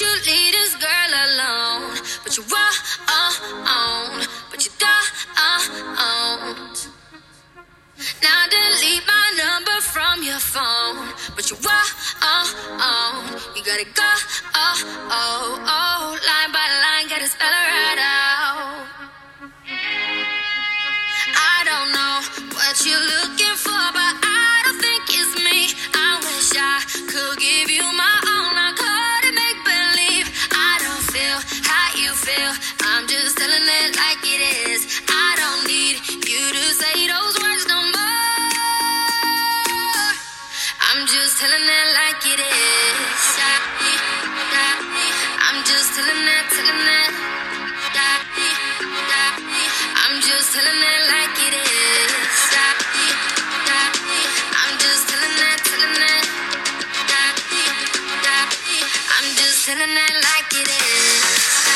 you'd leave this girl alone. But you wrong, but you don't. Now delete my number from your phone. But you wrong, you gotta go, oh, oh, oh. Line by line, gotta spell it right out. I don't know what you're looking for, but I don't think it's me. I wish I could give you my feel. I'm just telling it like it is. I don't need you to say those words no more. I'm just telling it like it is. I'm just telling it, telling it. I'm just telling it like it is. I'm just telling it, telling it. I'm just telling it like it is.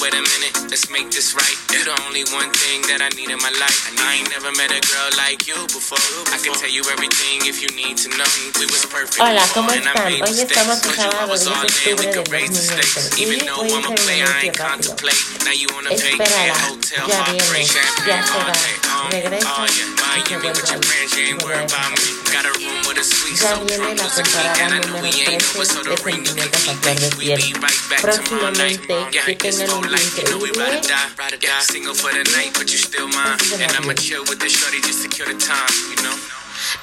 Wait a minute, let's make this right. You the only one thing that I need in my life. I ain't never met a girl like you before. I can tell you everything if you need to know. We was perfect Hola, ¿cómo están? Hoy estamos a sábado always 10 all de octubre could del raise the stakes. 2020. Even Y though voy a I'm a hacer player, un I ain't anuncio rápido. contemplate. Now you on a vacay, Espérala, hotel, ya viene, ya se va. Regresa oh yeah, y se Miami with vuelve your friends, you ain't worried about me. Got a room with a suite, Ya so viene drunk la as a geek, temporada and I know número we ain't over, 13 de de. Próximamente, que tengan un or increíble.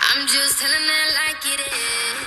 I'm just telling it like it is.